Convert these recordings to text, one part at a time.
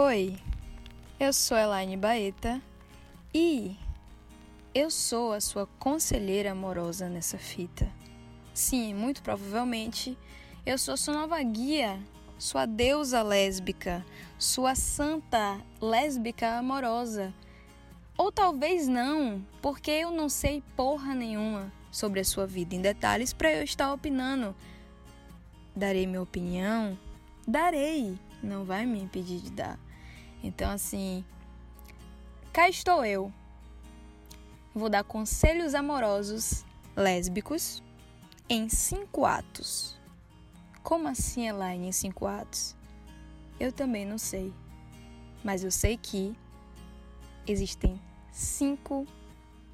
Oi, eu sou Elaine Baeta e eu sou a sua conselheira amorosa nessa fita. Sim, muito provavelmente eu sou sua nova guia, sua deusa lésbica, sua santa lésbica amorosa. Ou talvez não, porque eu não sei porra nenhuma sobre a sua vida em detalhes para eu estar opinando. Darei minha opinião? Darei não vai me impedir de dar. Então, assim, cá estou eu. Vou dar conselhos amorosos lésbicos em cinco atos. Como assim, Elaine, em cinco atos? Eu também não sei. Mas eu sei que existem cinco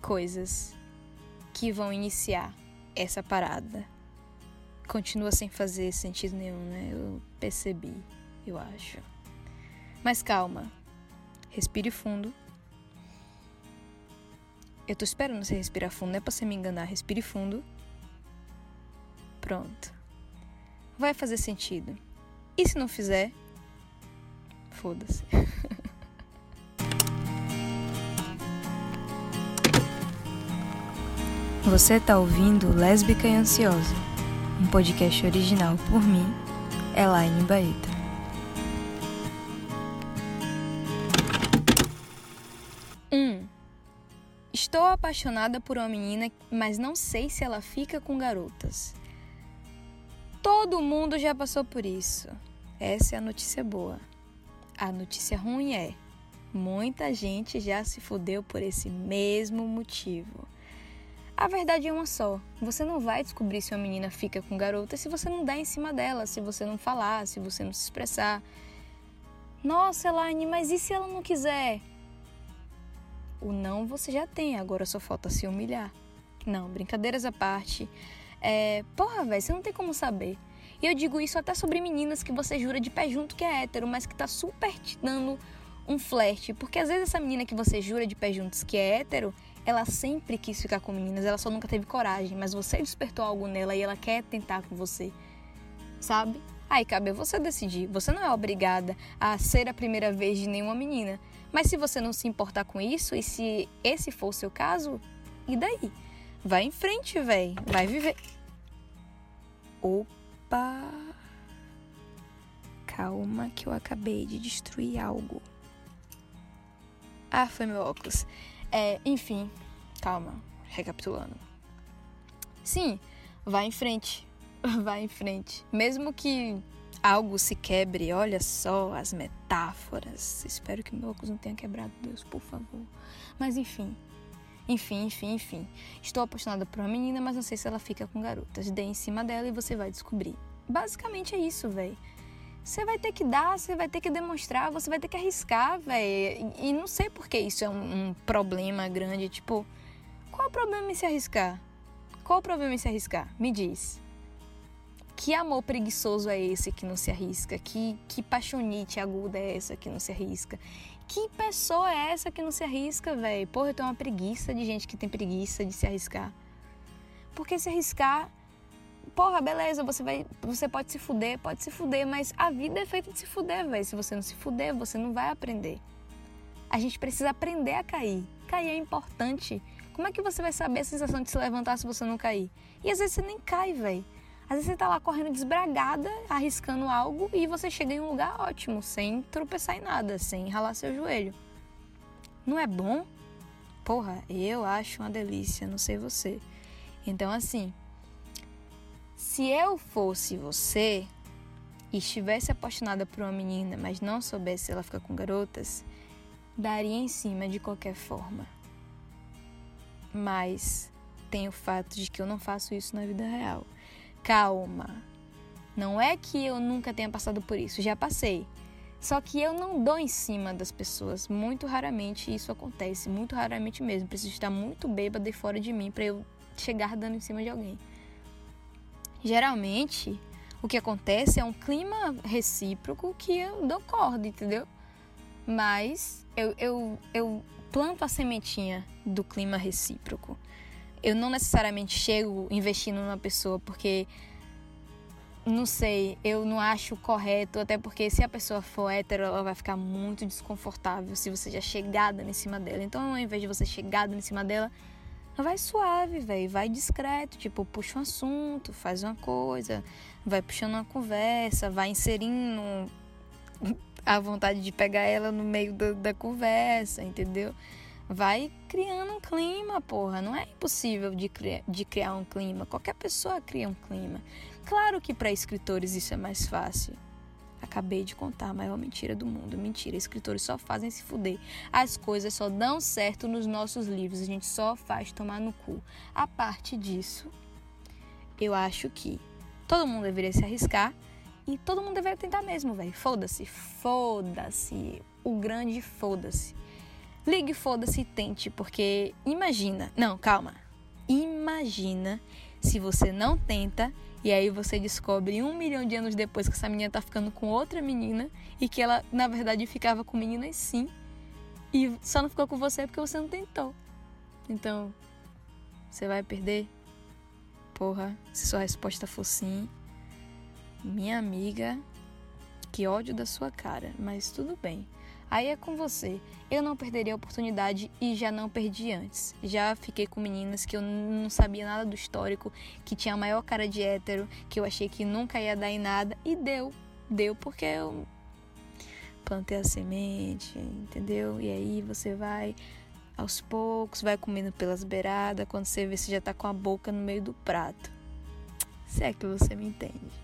coisas que vão iniciar essa parada. Continua sem fazer sentido nenhum, né? Eu percebi eu acho. Mas calma. Respire fundo. Eu tô esperando você respirar fundo, não é pra você me enganar. Respire fundo. Pronto. Vai fazer sentido. E se não fizer? Foda-se. Você tá ouvindo Lésbica e Ansiosa, um podcast original por mim, Elaine Baeta. Apaixonada por uma menina, mas não sei se ela fica com garotas. Todo mundo já passou por isso. Essa é a notícia boa. A notícia ruim é: muita gente já se fudeu por esse mesmo motivo. A verdade é uma só: você não vai descobrir se uma menina fica com garota se você não der em cima dela, se você não falar, se você não se expressar. Nossa, Elaine, mas e se ela não quiser? O não você já tem, agora só falta se humilhar. Não, brincadeiras à parte. É, porra, velho, você não tem como saber. E eu digo isso até sobre meninas que você jura de pé junto que é hétero, mas que tá super te dando um flerte. Porque às vezes essa menina que você jura de pé juntos que é hétero, ela sempre quis ficar com meninas, ela só nunca teve coragem, mas você despertou algo nela e ela quer tentar com você. Sabe? Aí cabe a você decidir. Você não é obrigada a ser a primeira vez de nenhuma menina. Mas se você não se importar com isso, e se esse for o seu caso, e daí? Vai em frente, véi. Vai viver. Opa! Calma que eu acabei de destruir algo. Ah, foi meu óculos. É, enfim, calma. Recapitulando. Sim, vai em frente. Vai em frente. Mesmo que algo se quebre. Olha só as metáforas. Espero que meu óculos não tenha quebrado, Deus, por favor. Mas enfim. Enfim, enfim, enfim. Estou apaixonada por uma menina, mas não sei se ela fica com garotas. Dê em cima dela e você vai descobrir. Basicamente é isso, velho. Você vai ter que dar, você vai ter que demonstrar, você vai ter que arriscar, velho. E não sei por que isso é um, um problema grande. Tipo, qual o problema em se arriscar? Qual o problema em se arriscar? Me diz. Que amor preguiçoso é esse que não se arrisca? Que, que paixonite aguda é essa que não se arrisca? Que pessoa é essa que não se arrisca, velho? Porra, eu tenho uma preguiça de gente que tem preguiça de se arriscar. Porque se arriscar, porra, beleza, você vai, você pode se fuder, pode se fuder, mas a vida é feita de se fuder, velho. Se você não se fuder, você não vai aprender. A gente precisa aprender a cair. Cair é importante. Como é que você vai saber a sensação de se levantar se você não cair? E às vezes você nem cai, velho. Às vezes você tá lá correndo desbragada, arriscando algo e você chega em um lugar ótimo, sem tropeçar em nada, sem ralar seu joelho. Não é bom? Porra, eu acho uma delícia, não sei você. Então, assim, se eu fosse você e estivesse apaixonada por uma menina, mas não soubesse ela ficar com garotas, daria em cima de qualquer forma. Mas tem o fato de que eu não faço isso na vida real calma. Não é que eu nunca tenha passado por isso, já passei. Só que eu não dou em cima das pessoas. Muito raramente isso acontece, muito raramente mesmo. Preciso estar muito bêbada e fora de mim para eu chegar dando em cima de alguém. Geralmente, o que acontece é um clima recíproco que eu dou corda, entendeu? Mas eu, eu, eu planto a sementinha do clima recíproco eu não necessariamente chego investindo numa pessoa porque não sei, eu não acho correto, até porque se a pessoa for hétero, ela vai ficar muito desconfortável se você já chegada em cima dela. Então, ao invés de você chegada em cima dela, vai suave, velho, vai discreto, tipo, puxa um assunto, faz uma coisa, vai puxando uma conversa, vai inserindo a vontade de pegar ela no meio da, da conversa, entendeu? Vai criando um clima, porra. Não é impossível de, criar, de criar um clima. Qualquer pessoa cria um clima. Claro que para escritores isso é mais fácil. Acabei de contar a maior mentira do mundo. Mentira, escritores só fazem se fuder. As coisas só dão certo nos nossos livros. A gente só faz tomar no cu. A parte disso, eu acho que todo mundo deveria se arriscar e todo mundo deveria tentar mesmo, velho. Foda-se, foda-se. O grande foda-se. Ligue, foda-se e tente, porque imagina. Não, calma. Imagina se você não tenta e aí você descobre um milhão de anos depois que essa menina tá ficando com outra menina e que ela, na verdade, ficava com meninas sim. E só não ficou com você porque você não tentou. Então, você vai perder? Porra, se sua resposta for sim, minha amiga, que ódio da sua cara, mas tudo bem. Aí é com você. Eu não perderia a oportunidade e já não perdi antes. Já fiquei com meninas que eu não sabia nada do histórico, que tinha a maior cara de hétero, que eu achei que nunca ia dar em nada e deu. Deu porque eu plantei a semente, entendeu? E aí você vai aos poucos, vai comendo pelas beiradas, quando você vê você já tá com a boca no meio do prato. Se é que você me entende.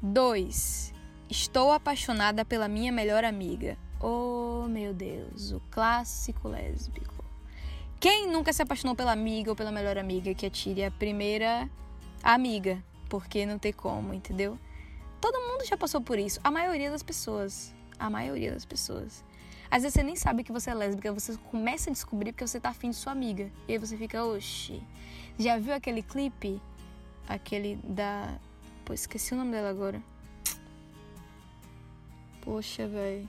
2. Estou apaixonada pela minha melhor amiga. Oh, meu Deus, o clássico lésbico. Quem nunca se apaixonou pela amiga ou pela melhor amiga que atire a primeira amiga? Porque não tem como, entendeu? Todo mundo já passou por isso. A maioria das pessoas. A maioria das pessoas. Às vezes você nem sabe que você é lésbica, você começa a descobrir porque você tá afim de sua amiga. E aí você fica, oxi. Já viu aquele clipe? Aquele da. Pô, esqueci o nome dela agora. Poxa, velho.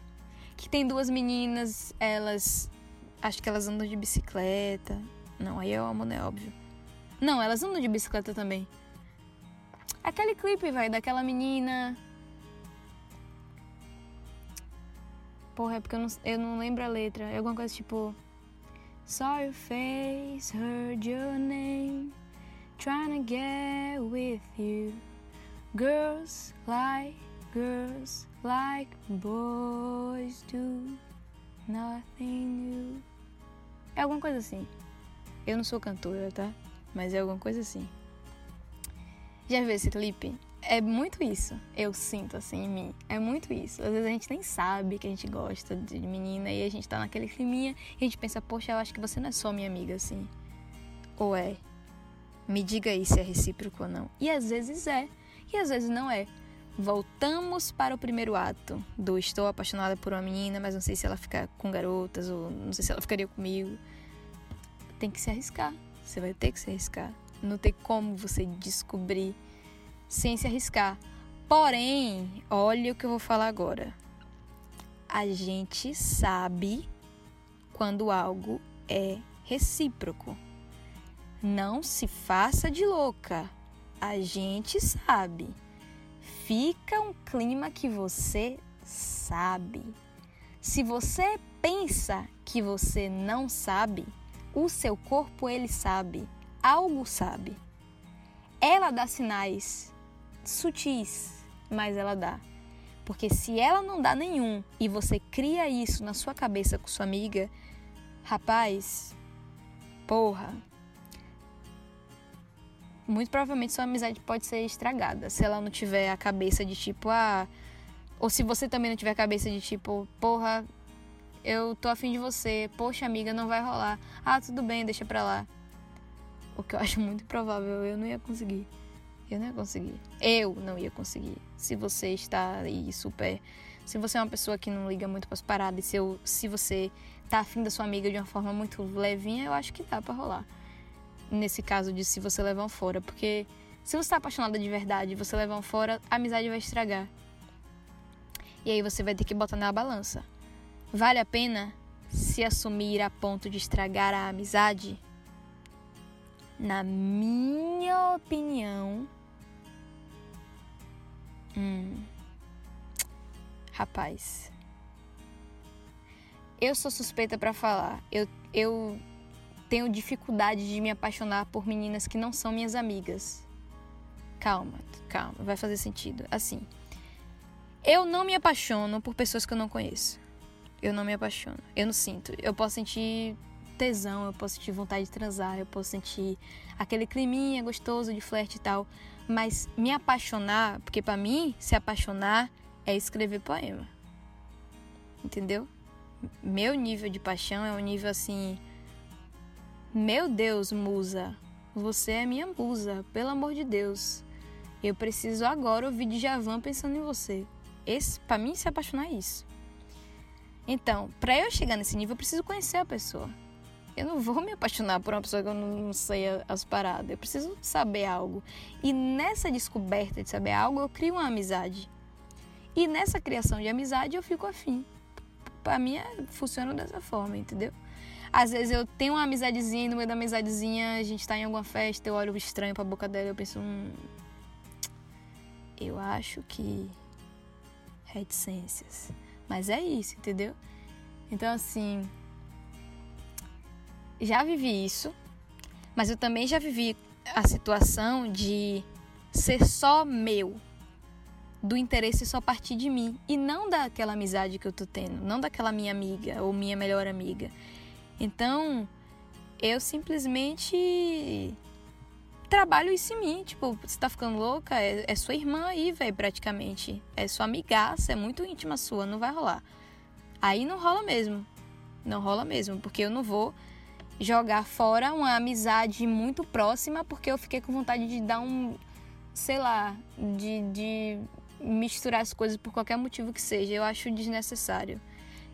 Que tem duas meninas, elas. Acho que elas andam de bicicleta. Não, aí eu amo, né? Óbvio. Não, elas andam de bicicleta também. Aquele clipe, velho, daquela menina. Porra, é porque eu não, eu não lembro a letra. É alguma coisa tipo. Saw your face, heard your name, trying to get with you. Girls like girls like boys do nothing new. É alguma coisa assim. Eu não sou cantora, tá? Mas é alguma coisa assim. Já viu esse clipe? É muito isso. Eu sinto assim em mim. É muito isso. Às vezes a gente nem sabe que a gente gosta de menina e a gente tá naquele climinha e a gente pensa, poxa, eu acho que você não é só minha amiga assim. Ou é? Me diga aí se é recíproco ou não. E às vezes é. E às vezes não é. Voltamos para o primeiro ato do estou apaixonada por uma menina, mas não sei se ela fica com garotas ou não sei se ela ficaria comigo. Tem que se arriscar. Você vai ter que se arriscar. Não tem como você descobrir sem se arriscar. Porém, olha o que eu vou falar agora. A gente sabe quando algo é recíproco. Não se faça de louca. A gente sabe fica um clima que você sabe. Se você pensa que você não sabe, o seu corpo ele sabe, algo sabe. Ela dá sinais sutis, mas ela dá. Porque se ela não dá nenhum e você cria isso na sua cabeça com sua amiga, rapaz, porra, muito provavelmente sua amizade pode ser estragada. Se ela não tiver a cabeça de tipo, ah. Ou se você também não tiver a cabeça de tipo, porra, eu tô afim de você, poxa amiga, não vai rolar. Ah, tudo bem, deixa pra lá. O que eu acho muito provável, eu não ia conseguir. Eu não ia conseguir. Eu não ia conseguir. Se você está aí super. Se você é uma pessoa que não liga muito pras paradas, se, eu, se você tá afim da sua amiga de uma forma muito levinha, eu acho que dá pra rolar nesse caso de se você levar um fora, porque se você está apaixonada de verdade, você levar um fora, a amizade vai estragar. E aí você vai ter que botar na balança. Vale a pena se assumir a ponto de estragar a amizade? Na minha opinião. Hum, rapaz. Eu sou suspeita para falar. Eu, eu tenho dificuldade de me apaixonar por meninas que não são minhas amigas. Calma, calma, vai fazer sentido. Assim, eu não me apaixono por pessoas que eu não conheço. Eu não me apaixono. Eu não sinto. Eu posso sentir tesão, eu posso sentir vontade de transar, eu posso sentir aquele climinha gostoso de flerte e tal. Mas me apaixonar, porque para mim, se apaixonar é escrever poema. Entendeu? Meu nível de paixão é um nível assim. Meu Deus, musa, você é minha musa, pelo amor de Deus. Eu preciso agora ouvir de Javan pensando em você. Esse, para mim, se apaixonar é isso. Então, para eu chegar nesse nível, eu preciso conhecer a pessoa. Eu não vou me apaixonar por uma pessoa que eu não sei as paradas. Eu preciso saber algo. E nessa descoberta de saber algo, eu crio uma amizade. E nessa criação de amizade, eu fico afim. Para mim, é, funciona dessa forma, entendeu? Às vezes eu tenho uma amizadezinha no meio da amizadezinha a gente tá em alguma festa, eu olho estranho pra boca dela e eu penso, hum, eu acho que reticências. Mas é isso, entendeu? Então, assim, já vivi isso, mas eu também já vivi a situação de ser só meu, do interesse só partir de mim e não daquela amizade que eu tô tendo, não daquela minha amiga ou minha melhor amiga. Então, eu simplesmente trabalho isso em mim. Tipo, você tá ficando louca? É, é sua irmã aí, velho, praticamente. É sua amigaça, é muito íntima sua, não vai rolar. Aí não rola mesmo. Não rola mesmo, porque eu não vou jogar fora uma amizade muito próxima porque eu fiquei com vontade de dar um, sei lá, de, de misturar as coisas por qualquer motivo que seja. Eu acho desnecessário.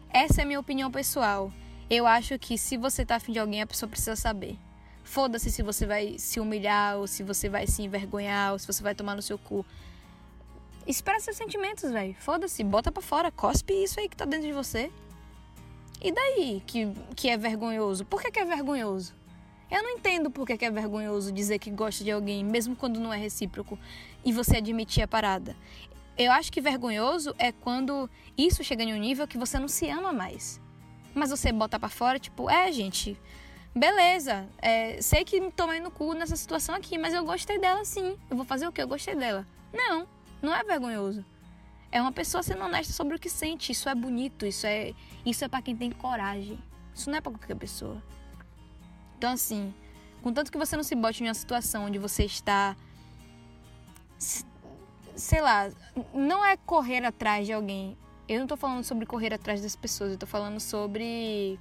Essa é a minha opinião pessoal. Eu acho que se você tá afim de alguém, a pessoa precisa saber. Foda-se se você vai se humilhar, ou se você vai se envergonhar, ou se você vai tomar no seu cu. Espera seus sentimentos, velho. Foda-se, bota pra fora, cospe isso aí que tá dentro de você. E daí que, que é vergonhoso? Por que, que é vergonhoso? Eu não entendo por que, que é vergonhoso dizer que gosta de alguém, mesmo quando não é recíproco, e você admitir a parada. Eu acho que vergonhoso é quando isso chega em um nível que você não se ama mais. Mas você bota para fora, tipo, é, gente, beleza, é, sei que me tomei no cu nessa situação aqui, mas eu gostei dela sim. Eu vou fazer o que? Eu gostei dela. Não, não é vergonhoso. É uma pessoa sendo honesta sobre o que sente. Isso é bonito, isso é, isso é para quem tem coragem. Isso não é para qualquer pessoa. Então, assim, contanto que você não se bote em uma situação onde você está. Sei lá, não é correr atrás de alguém. Eu não tô falando sobre correr atrás das pessoas, eu tô falando sobre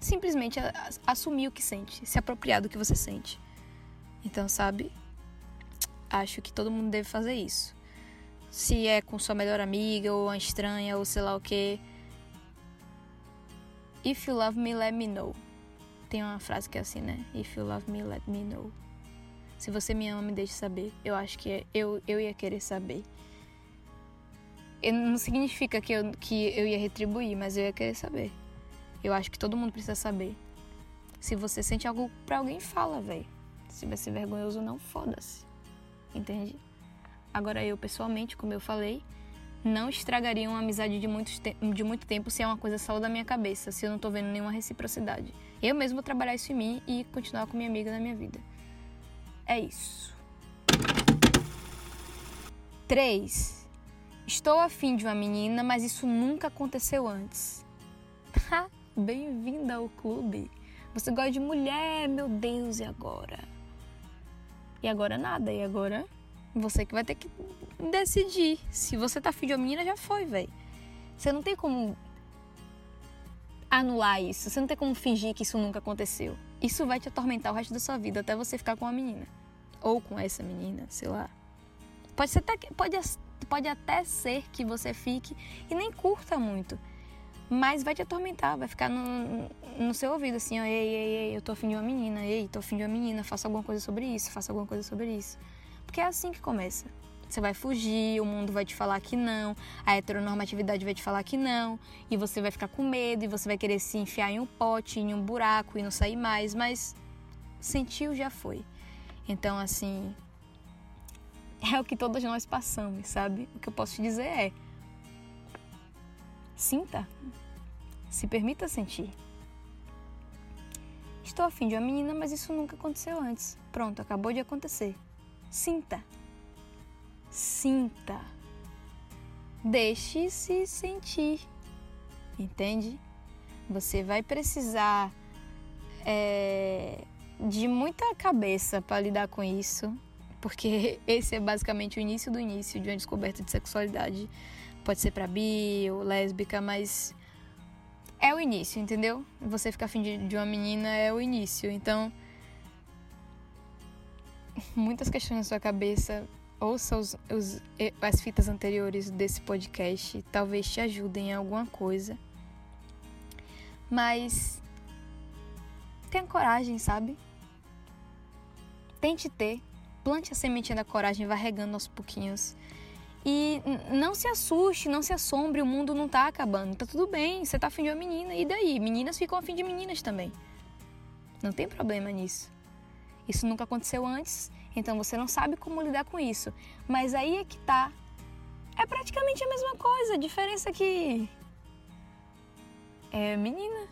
simplesmente assumir o que sente, se apropriar do que você sente. Então, sabe? Acho que todo mundo deve fazer isso. Se é com sua melhor amiga ou uma estranha ou sei lá o que. If you love me, let me know. Tem uma frase que é assim, né? If you love me, let me know. Se você me ama, me deixe saber. Eu acho que eu, eu ia querer saber. Não significa que eu, que eu ia retribuir, mas eu ia querer saber. Eu acho que todo mundo precisa saber. Se você sente algo pra alguém, fala, velho. Se vai ser vergonhoso, não foda-se. Entende? Agora, eu pessoalmente, como eu falei, não estragaria uma amizade de muito, de muito tempo se é uma coisa só da minha cabeça, se eu não tô vendo nenhuma reciprocidade. Eu mesmo vou trabalhar isso em mim e continuar com minha amiga na minha vida. É isso. 3. Estou afim de uma menina, mas isso nunca aconteceu antes. Bem-vinda ao clube. Você gosta de mulher, meu Deus, e agora? E agora nada, e agora você que vai ter que decidir. Se você tá afim de uma menina, já foi, velho. Você não tem como anular isso. Você não tem como fingir que isso nunca aconteceu. Isso vai te atormentar o resto da sua vida até você ficar com uma menina. Ou com essa menina, sei lá. Pode, ser até, pode, pode até ser que você fique e nem curta muito mas vai te atormentar, vai ficar no, no seu ouvido assim, ó, ei, ei, ei, eu tô afim de uma menina, ei, tô afim de uma menina, faça alguma coisa sobre isso, faça alguma coisa sobre isso. Porque é assim que começa. Você vai fugir, o mundo vai te falar que não, a heteronormatividade vai te falar que não, e você vai ficar com medo, e você vai querer se enfiar em um pote, em um buraco e não sair mais, mas sentiu, já foi. Então, assim, é o que todos nós passamos, sabe? O que eu posso te dizer é: sinta, se permita sentir. Estou afim de uma menina, mas isso nunca aconteceu antes. Pronto, acabou de acontecer. Sinta. Sinta. Deixe-se sentir. Entende? Você vai precisar é, de muita cabeça para lidar com isso, porque esse é basicamente o início do início de uma descoberta de sexualidade. Pode ser para bi ou lésbica, mas é o início, entendeu? Você ficar afim de, de uma menina é o início. Então, muitas questões na sua cabeça, ouça os, os, as fitas anteriores desse podcast, talvez te ajudem em alguma coisa. Mas tenha coragem, sabe? Tente ter. Plante a sementinha da coragem, vai regando aos pouquinhos. E não se assuste, não se assombre, o mundo não tá acabando. Tá tudo bem, você tá afim de uma menina, e daí? Meninas ficam afim de meninas também. Não tem problema nisso. Isso nunca aconteceu antes, então você não sabe como lidar com isso. Mas aí é que tá. É praticamente a mesma coisa, a diferença é que. É menina.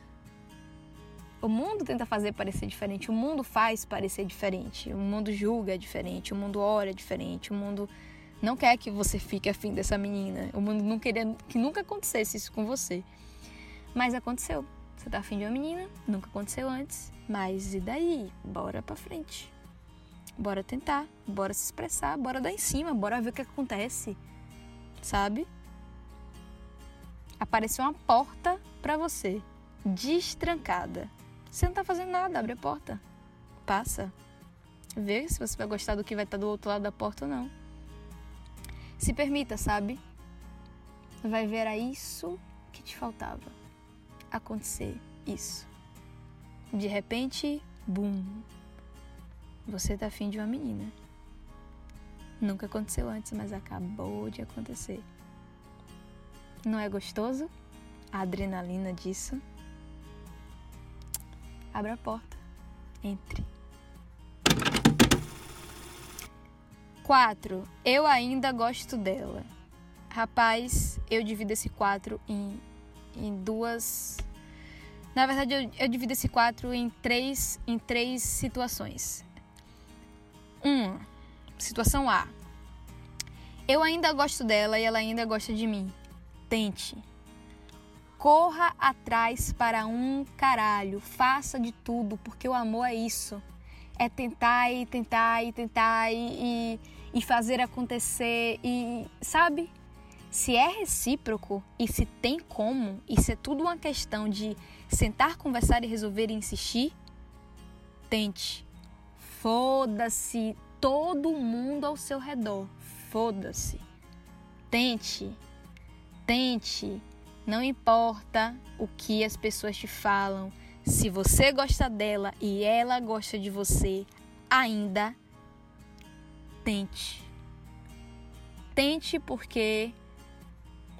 O mundo tenta fazer parecer diferente, o mundo faz parecer diferente, o mundo julga diferente, o mundo ora diferente, o mundo não quer que você fique afim dessa menina. O mundo não queria que nunca acontecesse isso com você. Mas aconteceu. Você tá afim de uma menina, nunca aconteceu antes. Mas e daí? Bora pra frente. Bora tentar, bora se expressar, bora dar em cima, bora ver o que acontece. Sabe? Apareceu uma porta para você, destrancada. Você não tá fazendo nada, abre a porta. Passa. Vê se você vai gostar do que vai estar do outro lado da porta ou não. Se permita, sabe? Vai ver a isso que te faltava. Acontecer isso. De repente, bum. Você tá afim de uma menina. Nunca aconteceu antes, mas acabou de acontecer. Não é gostoso? A adrenalina disso? Abra a porta. Entre. 4. Eu ainda gosto dela. Rapaz, eu divido esse 4 em, em duas. Na verdade, eu, eu divido esse 4 em três, em três situações. Uma, situação A. Eu ainda gosto dela e ela ainda gosta de mim. Tente. Corra atrás para um caralho. Faça de tudo, porque o amor é isso. É tentar e tentar e tentar e, e e fazer acontecer e sabe? Se é recíproco e se tem como, e se é tudo uma questão de sentar, conversar e resolver e insistir, tente. Foda-se todo mundo ao seu redor. Foda-se. Tente. Tente. Não importa o que as pessoas te falam. Se você gosta dela e ela gosta de você, ainda tente. Tente porque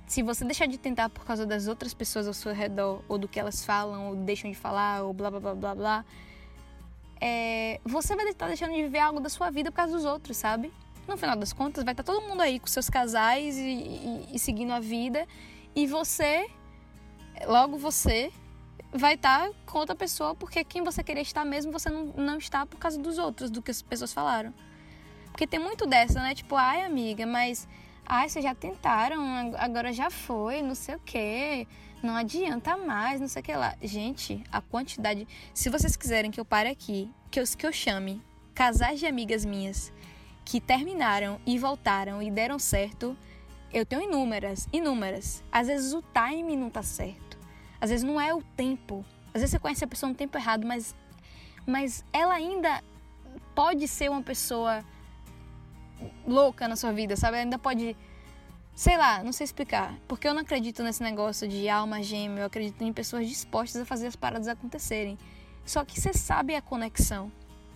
se você deixar de tentar por causa das outras pessoas ao seu redor, ou do que elas falam, ou deixam de falar, ou blá blá blá blá blá, é, você vai estar deixando de viver algo da sua vida por causa dos outros, sabe? No final das contas, vai estar todo mundo aí com seus casais e, e, e seguindo a vida, e você, logo você, vai estar com outra pessoa porque quem você queria estar mesmo, você não, não está por causa dos outros, do que as pessoas falaram. Porque tem muito dessa, né? Tipo, ai, amiga, mas. Ai, vocês já tentaram, agora já foi, não sei o quê. Não adianta mais, não sei o que lá. Gente, a quantidade. Se vocês quiserem que eu pare aqui, que eu, que eu chame casais de amigas minhas que terminaram e voltaram e deram certo, eu tenho inúmeras, inúmeras. Às vezes o time não tá certo. Às vezes não é o tempo. Às vezes você conhece a pessoa no tempo errado, mas, mas ela ainda pode ser uma pessoa louca na sua vida, sabe? Ainda pode. Sei lá, não sei explicar. Porque eu não acredito nesse negócio de alma gêmea, eu acredito em pessoas dispostas a fazer as paradas acontecerem. Só que você sabe a conexão.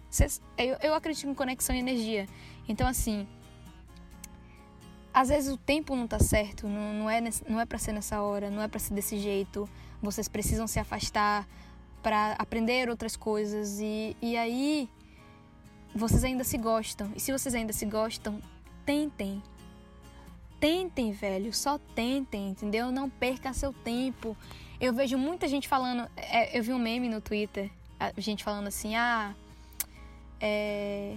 Cê, eu, eu acredito em conexão e energia. Então, assim. Às vezes o tempo não tá certo, não, não é, não é para ser nessa hora, não é para ser desse jeito. Vocês precisam se afastar para aprender outras coisas e, e aí vocês ainda se gostam. E se vocês ainda se gostam, tentem. Tentem, velho, só tentem, entendeu? Não perca seu tempo. Eu vejo muita gente falando, é, eu vi um meme no Twitter, gente falando assim, ah, é,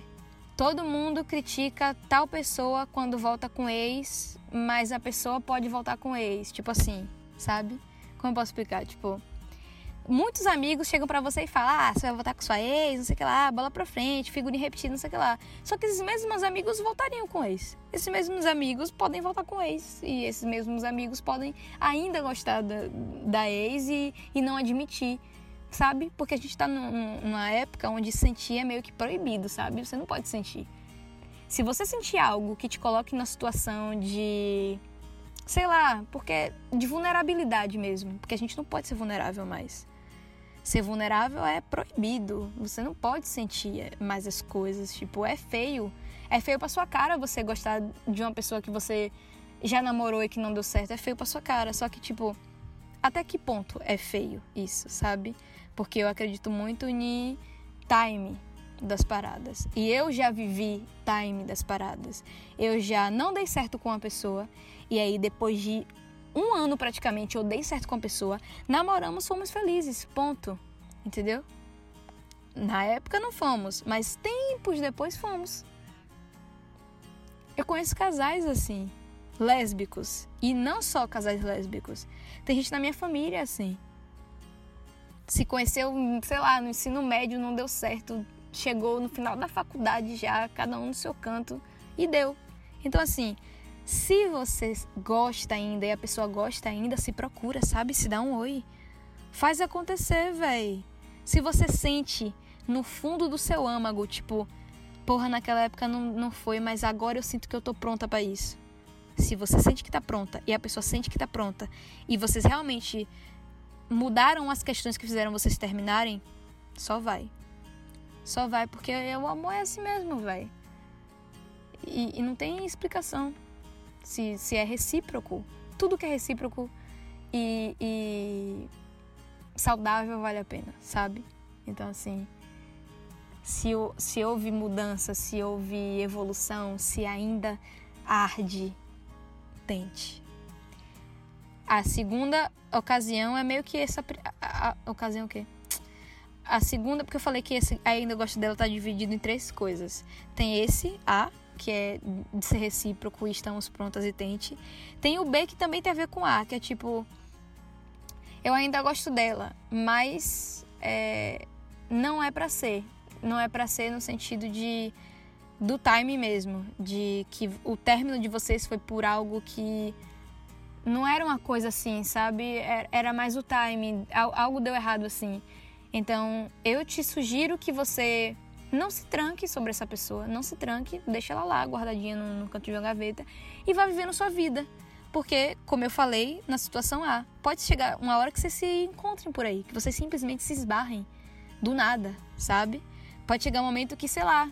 todo mundo critica tal pessoa quando volta com ex, mas a pessoa pode voltar com ex, tipo assim, sabe? Como eu posso explicar? Tipo, muitos amigos chegam para você e falam: ah, você vai voltar com sua ex, não sei o que lá, bola pra frente, figurinha repetida, não sei o que lá. Só que esses mesmos amigos voltariam com ex. Esses mesmos amigos podem voltar com ex. E esses mesmos amigos podem ainda gostar da, da ex e, e não admitir. Sabe? Porque a gente tá num, numa época onde sentir é meio que proibido, sabe? Você não pode sentir. Se você sentir algo que te coloque na situação de sei lá, porque de vulnerabilidade mesmo, porque a gente não pode ser vulnerável mais. Ser vulnerável é proibido. Você não pode sentir mais as coisas. Tipo, é feio. É feio pra sua cara você gostar de uma pessoa que você já namorou e que não deu certo. É feio pra sua cara. Só que, tipo, até que ponto é feio isso, sabe? Porque eu acredito muito em time das paradas. E eu já vivi time das paradas. Eu já não dei certo com uma pessoa. E aí, depois de um ano praticamente eu dei certo com a pessoa, namoramos, fomos felizes, ponto. Entendeu? Na época não fomos, mas tempos depois fomos. Eu conheço casais assim, lésbicos, e não só casais lésbicos. Tem gente na minha família assim. Se conheceu, sei lá, no ensino médio, não deu certo, chegou no final da faculdade já, cada um no seu canto, e deu. Então, assim, se você gosta ainda e a pessoa gosta ainda, se procura, sabe? Se dá um oi. Faz acontecer, véi. Se você sente no fundo do seu âmago, tipo, porra, naquela época não, não foi, mas agora eu sinto que eu tô pronta para isso. Se você sente que tá pronta e a pessoa sente que tá pronta e vocês realmente mudaram as questões que fizeram vocês terminarem, só vai. Só vai, porque o amor é assim mesmo, véi. E, e não tem explicação se, se é recíproco. Tudo que é recíproco e, e saudável vale a pena, sabe? Então, assim, se, se houve mudança, se houve evolução, se ainda arde, tente. A segunda ocasião é meio que essa. A, a, a ocasião o quê? A segunda, porque eu falei que esse ainda gosto dela tá dividido em três coisas. Tem esse A, que é de ser recíproco estamos prontas e tente. Tem o B que também tem a ver com A, que é tipo. Eu ainda gosto dela, mas é, não é para ser. Não é para ser no sentido de do time mesmo, de que o término de vocês foi por algo que não era uma coisa assim, sabe? Era mais o time, algo deu errado assim. Então, eu te sugiro que você não se tranque sobre essa pessoa, não se tranque, deixa ela lá guardadinha no, no canto de uma gaveta e vá vivendo sua vida. Porque, como eu falei, na situação A, pode chegar uma hora que vocês se encontrem por aí, que vocês simplesmente se esbarrem do nada, sabe? Pode chegar um momento que, sei lá,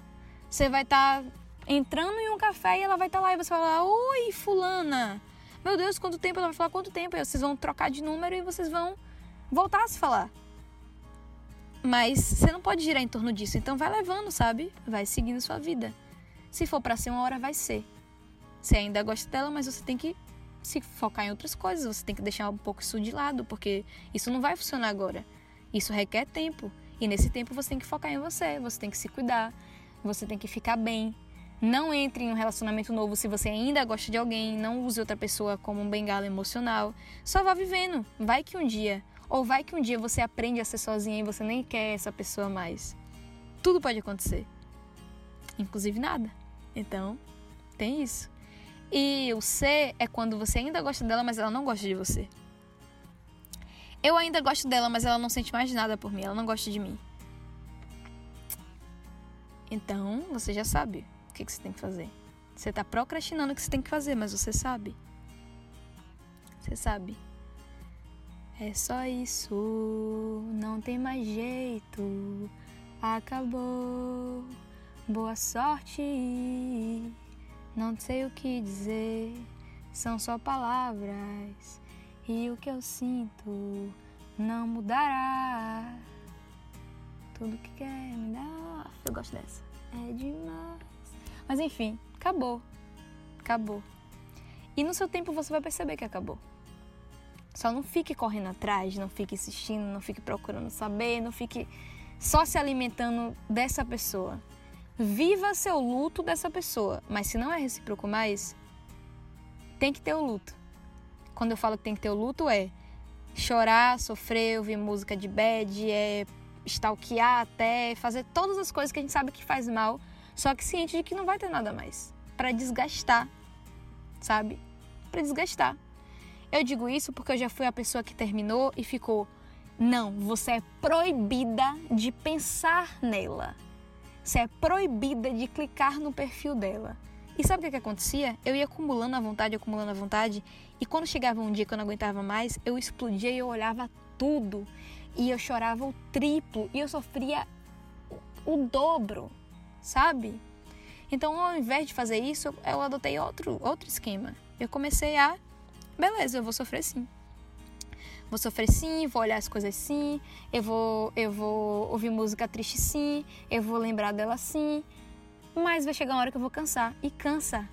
você vai estar tá entrando em um café e ela vai estar tá lá e você vai falar: Oi, Fulana! Meu Deus, quanto tempo? Ela vai falar: Quanto tempo? E vocês vão trocar de número e vocês vão voltar a se falar. Mas você não pode girar em torno disso. Então vai levando, sabe? Vai seguindo sua vida. Se for para ser uma hora, vai ser. Você ainda gosta dela, mas você tem que se focar em outras coisas. Você tem que deixar um pouco isso de lado, porque isso não vai funcionar agora. Isso requer tempo. E nesse tempo você tem que focar em você. Você tem que se cuidar. Você tem que ficar bem. Não entre em um relacionamento novo se você ainda gosta de alguém. Não use outra pessoa como um bengala emocional. Só vá vivendo. Vai que um dia ou vai que um dia você aprende a ser sozinha e você nem quer essa pessoa mais. Tudo pode acontecer. Inclusive nada. Então, tem isso. E o C é quando você ainda gosta dela, mas ela não gosta de você. Eu ainda gosto dela, mas ela não sente mais nada por mim. Ela não gosta de mim. Então, você já sabe que, você tem que fazer. Você está procrastinando o que você tem que fazer, mas você sabe. Você sabe. É só isso, não tem mais jeito. Acabou. Boa sorte. Não sei o que dizer, são só palavras. E o que eu sinto não mudará. tudo que quer me dar. Eu gosto dessa. É demais. Mas enfim, acabou. Acabou. E no seu tempo você vai perceber que acabou. Só não fique correndo atrás, não fique insistindo, não fique procurando saber, não fique só se alimentando dessa pessoa. Viva seu luto dessa pessoa, mas se não é recíproco mais, tem que ter o luto. Quando eu falo que tem que ter o luto é chorar, sofrer, ouvir música de bad, é stalkear até, fazer todas as coisas que a gente sabe que faz mal, só que ciente de que não vai ter nada mais para desgastar, sabe? Para desgastar. Eu digo isso porque eu já fui a pessoa que terminou e ficou não, você é proibida de pensar nela. Você é proibida de clicar no perfil dela. E sabe o que, que acontecia? Eu ia acumulando a vontade, acumulando a vontade, e quando chegava um dia que eu não aguentava mais, eu explodia e eu olhava tudo. E eu chorava o triplo, e eu sofria o dobro, sabe? Então, ao invés de fazer isso, eu adotei outro, outro esquema. Eu comecei a, beleza, eu vou sofrer sim. Vou sofrer sim, vou olhar as coisas sim, eu vou, eu vou ouvir música triste sim, eu vou lembrar dela sim. Mas vai chegar uma hora que eu vou cansar. E cansa.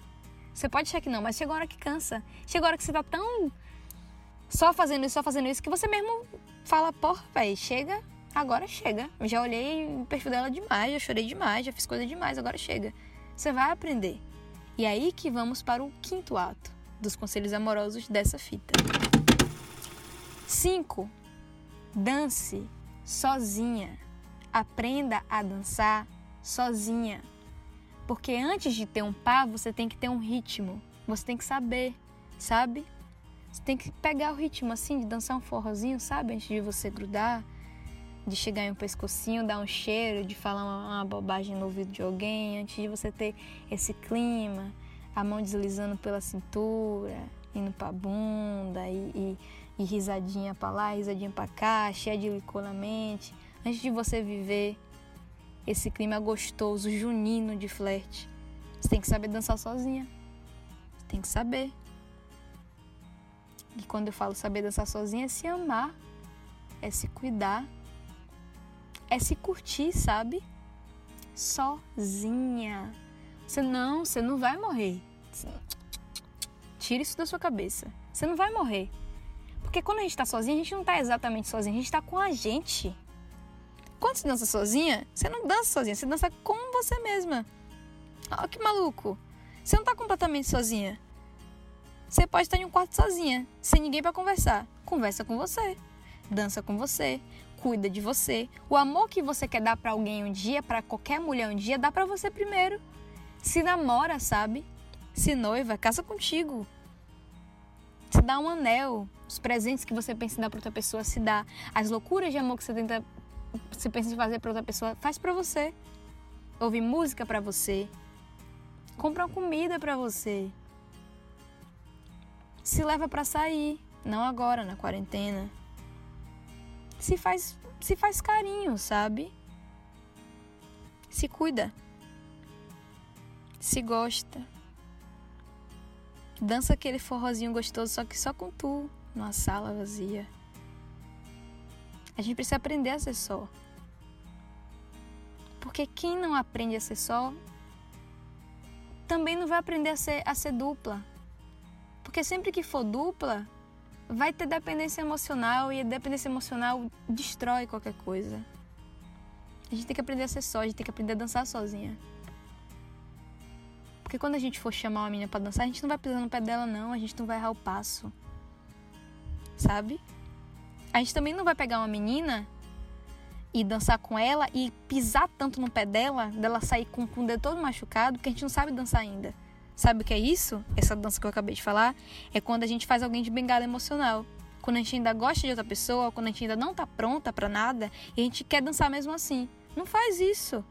Você pode achar que não, mas chega uma hora que cansa. Chega uma hora que você tá tão só fazendo isso, só fazendo isso, que você mesmo fala, porra, velho, chega, agora chega. Já olhei o perfil dela demais, já chorei demais, já fiz coisa demais, agora chega. Você vai aprender. E aí que vamos para o quinto ato dos conselhos amorosos dessa fita. 5. Dance sozinha. Aprenda a dançar sozinha. Porque antes de ter um par, você tem que ter um ritmo. Você tem que saber, sabe? Você tem que pegar o ritmo assim, de dançar um forrozinho, sabe? Antes de você grudar, de chegar em um pescocinho, dar um cheiro, de falar uma, bobagem no ouvido de alguém, antes de você ter esse clima, a mão deslizando pela cintura, indo pra bunda e, e e risadinha para lá, risadinha para cá, cheia de licor na mente, antes de você viver esse clima gostoso, junino de flerte. Você tem que saber dançar sozinha. Você tem que saber. E quando eu falo saber dançar sozinha, é se amar, é se cuidar, é se curtir, sabe? Sozinha. Você não, você não vai morrer. Tira isso da sua cabeça. Você não vai morrer. Porque quando a gente está sozinha, a gente não está exatamente sozinha, a gente está com a gente. Quando você dança sozinha, você não dança sozinha, você dança com você mesma. Olha que maluco. Você não está completamente sozinha. Você pode estar em um quarto sozinha, sem ninguém para conversar. Conversa com você, dança com você, cuida de você. O amor que você quer dar para alguém um dia, para qualquer mulher um dia, dá para você primeiro. Se namora, sabe? Se noiva, casa contigo. Se dá um anel, os presentes que você pensa em dar para outra pessoa, se dá. As loucuras de amor que você tenta, você pensa em fazer para outra pessoa, faz para você. Ouvir música para você. Compra uma comida para você. Se leva para sair, não agora na quarentena. Se faz, se faz carinho, sabe? Se cuida. Se gosta. Dança aquele forrozinho gostoso, só que só com tu, numa sala vazia. A gente precisa aprender a ser só. Porque quem não aprende a ser só, também não vai aprender a ser, a ser dupla. Porque sempre que for dupla, vai ter dependência emocional e a dependência emocional destrói qualquer coisa. A gente tem que aprender a ser só, a gente tem que aprender a dançar sozinha. Porque quando a gente for chamar uma menina para dançar, a gente não vai pisar no pé dela, não. A gente não vai errar o passo. Sabe? A gente também não vai pegar uma menina e dançar com ela e pisar tanto no pé dela, dela sair com, com o dedo todo machucado, porque a gente não sabe dançar ainda. Sabe o que é isso? Essa dança que eu acabei de falar? É quando a gente faz alguém de bengala emocional. Quando a gente ainda gosta de outra pessoa, quando a gente ainda não tá pronta para nada e a gente quer dançar mesmo assim. Não faz isso.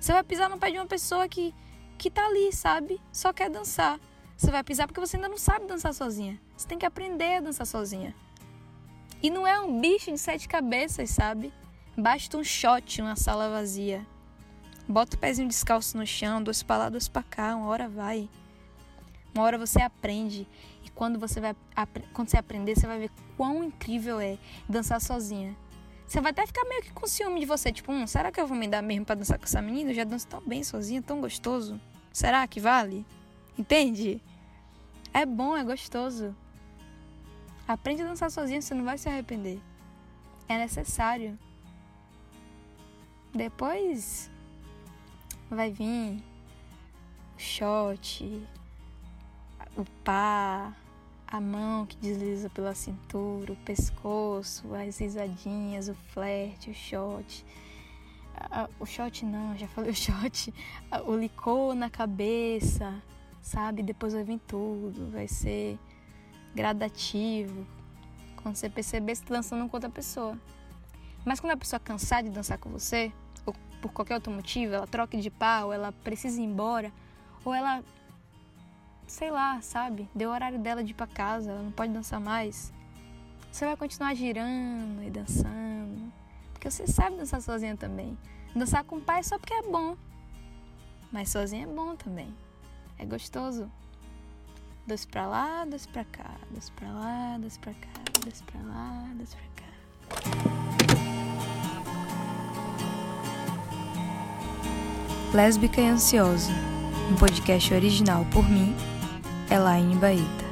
Você vai pisar no pé de uma pessoa que que tá ali, sabe? Só quer dançar. Você vai pisar porque você ainda não sabe dançar sozinha. Você tem que aprender a dançar sozinha. E não é um bicho de sete cabeças, sabe? Basta um shot uma sala vazia. Bota o pezinho descalço no chão, duas para lá, duas para cá, uma hora vai. Uma hora você aprende. E quando você vai quando você aprender, você vai ver quão incrível é dançar sozinha. Você vai até ficar meio que com ciúme de você. Tipo, hum, será que eu vou me dar mesmo pra dançar com essa menina? Eu já danço tão bem sozinha, tão gostoso. Será que vale? Entende? É bom, é gostoso. Aprende a dançar sozinha, você não vai se arrepender. É necessário. Depois vai vir o shot, o pá, a mão que desliza pela cintura, o pescoço, as risadinhas, o flerte, o shot. O shot não, já falei o shot. O licor na cabeça, sabe? Depois vai vir tudo, vai ser gradativo. Quando você perceber, você tá dançando com outra pessoa. Mas quando a pessoa cansar de dançar com você, ou por qualquer outro motivo, ela troca de pau, ela precisa ir embora, ou ela sei lá, sabe? Deu o horário dela de ir pra casa, ela não pode dançar mais. Você vai continuar girando e dançando. Porque você sabe dançar sozinha também. Dançar com o pai só porque é bom. Mas sozinha é bom também. É gostoso. Dois pra lá, dois pra cá. Dois pra lá, dois pra cá. Dois pra lá, dois pra cá. Lésbica e Ansiosa. Um podcast original por mim Elaine Baeta.